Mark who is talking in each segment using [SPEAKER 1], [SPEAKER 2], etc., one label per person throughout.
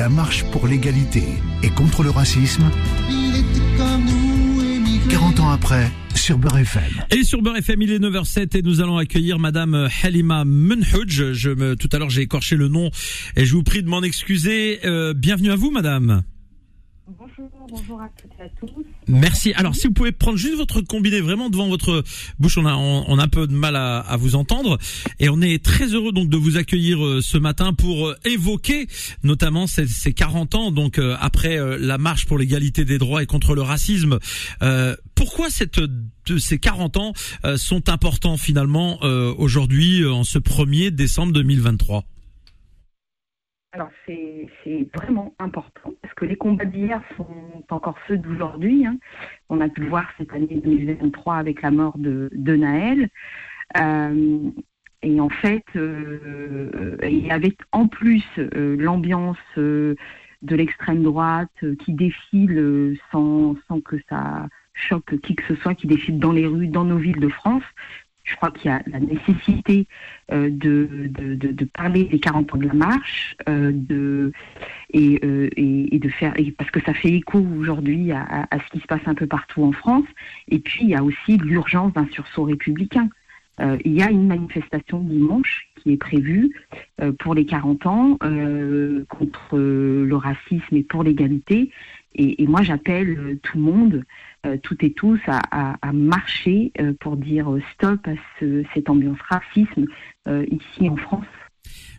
[SPEAKER 1] La marche pour l'égalité et contre le racisme. 40 ans après, sur Beurre FM.
[SPEAKER 2] Et sur Beurre FM, il est 9h07 et nous allons accueillir Madame Halima Menhouj. Je me, tout à l'heure, j'ai écorché le nom et je vous prie de m'en excuser. Euh, bienvenue à vous, Madame.
[SPEAKER 3] Bonjour, à toutes et à tous.
[SPEAKER 2] Merci. Alors, si vous pouvez prendre juste votre combiné vraiment devant votre bouche, on a, on, a un peu de mal à, vous entendre. Et on est très heureux donc de vous accueillir euh, ce matin pour euh, évoquer notamment ces, ces 40 ans, donc euh, après la marche pour l'égalité des droits et contre le racisme. Pourquoi ces 40 ans sont importants finalement aujourd'hui en ce 1er décembre 2023
[SPEAKER 3] alors c'est vraiment important parce que les combats d'hier sont encore ceux d'aujourd'hui. Hein. On a pu voir cette année 2023 avec la mort de, Naël. Euh, et en fait, euh, il y avait en plus euh, l'ambiance de l'extrême droite qui défile sans, sans que ça choque qui que ce soit, qui défile dans les rues, dans nos villes de France je crois qu'il y a la nécessité euh, de, de, parler des 40 ans de la marche euh, de, euh, et, et, de faire parce que ça fait écho aujourd'hui à, ce qui se passe un peu partout en France. Et puis il y a aussi l'urgence d'un sursaut républicain. Il y a une manifestation dimanche qui est prévue pour les 40 ans contre le racisme et pour l'égalité. Et, moi j'appelle tout le monde euh, toutes et tous à, à, marcher euh, pour dire euh, stop à ce, cette ambiance racisme ici en France.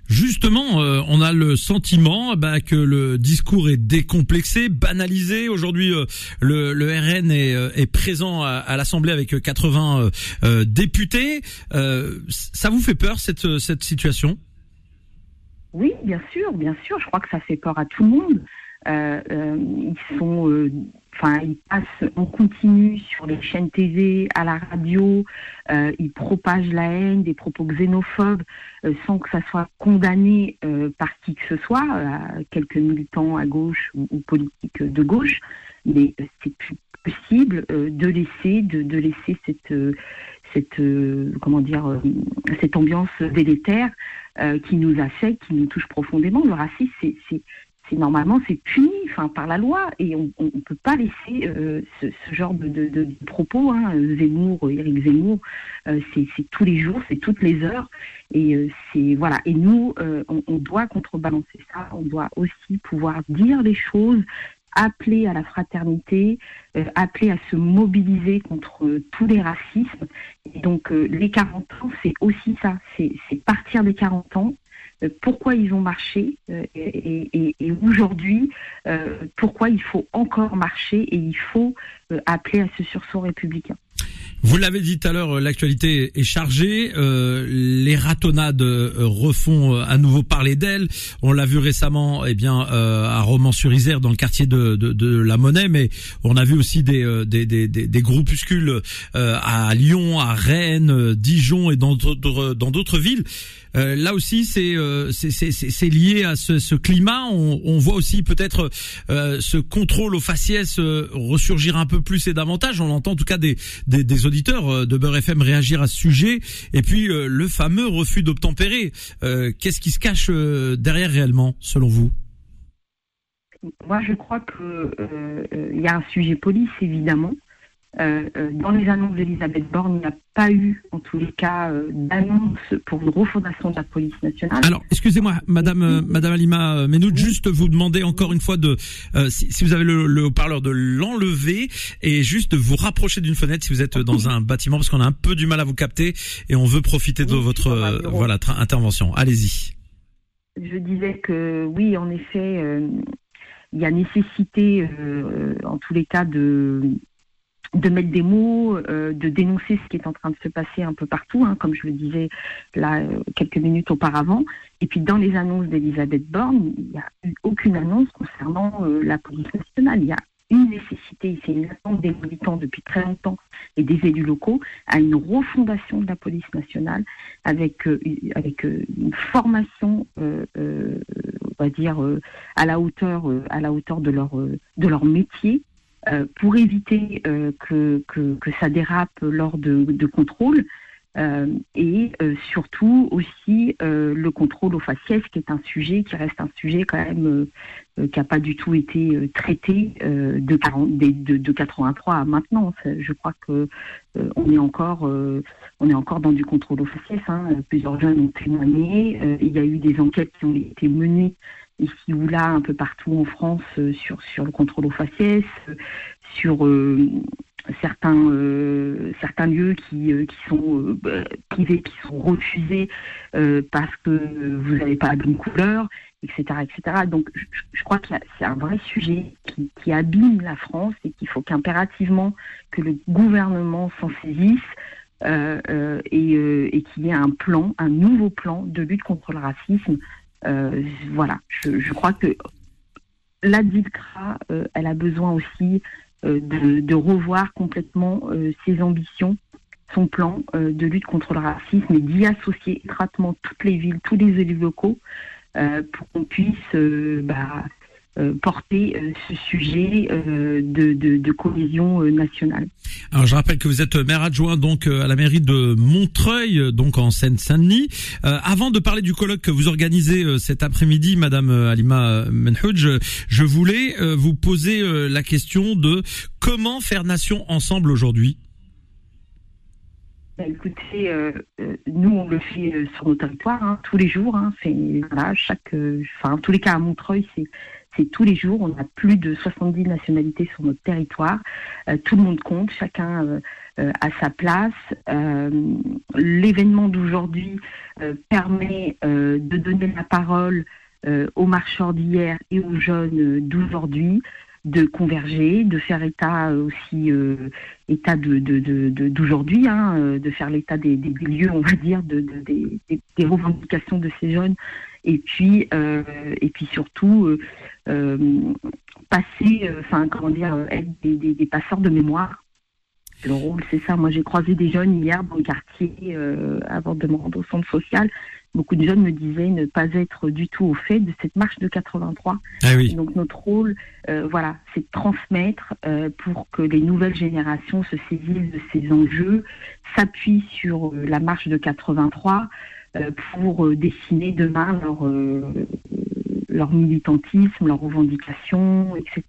[SPEAKER 2] Justement, on a le sentiment bah, que le discours est décomplexé, banalisé. Aujourd'hui, le, le, RN est, est présent à, à l'Assemblée avec 80 députés. ça vous fait peur cette, cette situation?
[SPEAKER 3] Oui, bien sûr, bien sûr. Je crois que ça fait peur à tout le monde. ils sont enfin, ils passent en continu sur les chaînes TV, à la radio, euh, ils propagent la haine, des propos xénophobes, euh, sans que ça soit condamné euh, par qui que ce soit, quelques militants à gauche ou, politiques de gauche. Mais c'est plus possible de laisser, de laisser cette, cette, comment dire, cette ambiance délétère qui nous affecte, qui nous touche profondément. Le racisme, c'est normalement c'est puni enfin par la loi. Et on ne peut pas laisser euh, ce, genre de, propos hein, Zemmour Éric Zemmour euh, c'est tous les jours c'est toutes les heures. Et euh, c'est voilà. Et nous on, on, doit contrebalancer ça. On doit aussi pouvoir dire les choses appeler à la fraternité, appeler à se mobiliser contre tous les racismes. Et donc les 40 ans, c'est aussi ça, c'est partir des 40 ans, pourquoi ils ont marché euh, et, aujourd'hui euh, pourquoi il faut encore marcher et il faut appeler à ce sursaut républicain?
[SPEAKER 2] Vous l'avez dit tout à l'heure, l'actualité est chargée. les ratonnades refont à nouveau parler d'elles. On l'a vu récemment, eh bien, à Romans-sur-Isère, dans le quartier de, la Monnaie, mais on a vu aussi des, groupuscules à Lyon, à Rennes, Dijon et dans d'autres villes. Euh, là aussi, euh, c'est c'est lié à ce, climat. On, voit aussi peut-être euh, ce contrôle au faciès ressurgir un peu plus et davantage. On entend en tout cas des, des, des auditeurs de Beurre FM réagir à ce sujet. Et puis le fameux refus d'obtempérer. Qu'est-ce qui se cache derrière réellement, selon vous?
[SPEAKER 3] Moi, je crois que il y a un sujet police évidemment. Euh, euh, dans les annonces d'Elisabeth Borne, il n'y a pas eu, en tous les cas, euh, d'annonce pour une refondation de la police nationale.
[SPEAKER 2] Alors, excusez-moi, Madame, Madame Alima Menoud, juste vous demander encore une fois de, si, si, vous avez le, haut-parleur, de l'enlever et juste de vous rapprocher d'une fenêtre si vous êtes dans un bâtiment, parce qu'on a un peu du mal à vous capter et on veut profiter de votre voilà intervention. Allez-y.
[SPEAKER 3] Je disais que oui, en effet, il y a nécessité, en tous les cas, de de mettre des mots, euh, de dénoncer ce qui est en train de se passer un peu partout, hein, comme je le disais là euh, quelques minutes auparavant. Et puis dans les annonces d'Elisabeth Borne, il n'y a eu aucune annonce concernant euh, la police nationale. Il y a une nécessité, c'est une attente des militants depuis très longtemps et des élus locaux, à une refondation de la police nationale avec, avec une formation, on va dire, à la hauteur, à la hauteur de leur, de leur métier euh, pour éviter euh, que, que, que, ça dérape lors de, de contrôles. Euh, et euh, surtout aussi euh, le contrôle aux faciès, qui est un sujet qui reste un sujet quand même qui n'a pas du tout été traité de, 40, de, de, 83 à maintenant. Je crois que on est encore on est encore dans du contrôle aux faciès. Hein. Plusieurs jeunes ont témoigné. il y a eu des enquêtes qui ont été menées ici ou là, un peu partout en France, sur sur le contrôle aux faciès, sur certains euh, certains lieux qui, euh, sont euh, bah, privés qui sont refusés parce que vous n'avez pas la bonne couleur etc etc donc je, crois que c'est un vrai sujet qui, abîme la France et qu'il faut qu'impérativement que le gouvernement s'en saisisse et, et qu'il y ait un plan un nouveau plan de lutte contre le racisme. Voilà. Je, je crois que la DILCRA, elle a besoin aussi euh, de, revoir complètement euh, ses ambitions, son plan euh, de lutte contre le racisme et d'y associer étroitement toutes les villes, tous les élus locaux pour qu'on puisse bah, porter ce sujet de, de, cohésion nationale.
[SPEAKER 2] Alors je rappelle que vous êtes maire adjoint donc à la mairie de Montreuil, donc en Seine-Saint-Denis. avant de parler du colloque que vous organisez cet après-midi, Madame Alima Menhouj, je voulais vous poser la question de comment faire nation ensemble aujourd'hui.
[SPEAKER 3] Bah, écoutez, euh, euh, nous on le fait euh, sur nos territoires hein, tous les jours. Hein, c'est voilà, chaque, enfin, en tous les cas à Montreuil, c'est c'est tous les jours. On a plus de 70 nationalités sur notre territoire. tout le monde compte, chacun a sa place. L'événement d'aujourd'hui permet de donner la parole aux marcheurs d'hier et aux jeunes d'aujourd'hui de converger, de faire état aussi euh, état d'aujourd'hui, de, hein, euh, de faire l'état des, des, lieux, on va dire, de, des, des, revendications de ces jeunes, et puis euh, et puis surtout passer, enfin comment dire, être des, des, passeurs de mémoire. Le rôle, c'est ça. Moi, j'ai croisé des jeunes hier dans le quartier avant de me rendre au centre social beaucoup de jeunes me disaient ne pas être du tout au fait de cette marche de 83. Ah oui. Donc notre rôle, euh, voilà, c'est de transmettre euh, pour que les nouvelles générations se saisissent de ces enjeux, s'appuient sur euh, la marche de 83 pour dessiner demain leur leur militantisme, leurs revendications, etc.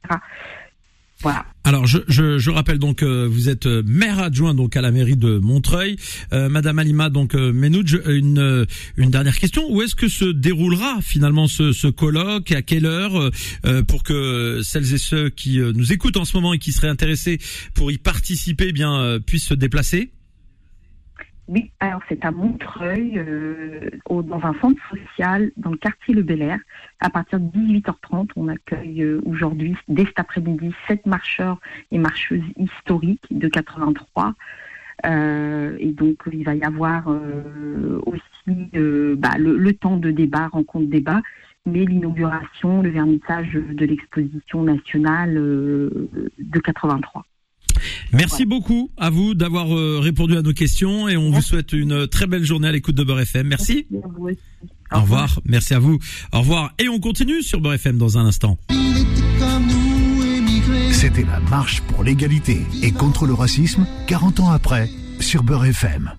[SPEAKER 2] Alors je, je, je, rappelle donc que vous êtes euh, maire adjoint donc à la mairie de Montreuil, euh, Madame Alima donc euh, une une dernière question où est-ce que se déroulera finalement ce, ce colloque? À quelle heure pour que celles et ceux qui nous écoutent en ce moment et qui seraient intéressés pour y participer eh bien puissent se déplacer?
[SPEAKER 3] Alors c'est à Montreuil, euh, dans un centre social dans le quartier Le Bel Air. À partir de 18h30, on accueille euh, aujourd'hui, dès cet après-midi, sept marcheurs et marcheuses historiques de 83. Euh, et donc il va y avoir aussi bah, le, le, temps de débat, rencontre débat, mais l'inauguration, le vernissage de l'exposition nationale de 83.
[SPEAKER 2] Merci beaucoup à vous d'avoir euh, répondu à nos questions et on vous souhaite une très belle journée à l'écoute de Beurre FM. Merci. Au revoir. Merci à vous. Au revoir. Et on continue sur Beurre FM dans un instant.
[SPEAKER 1] C'était la marche pour l'égalité et contre le racisme 40 ans après sur Beurre FM.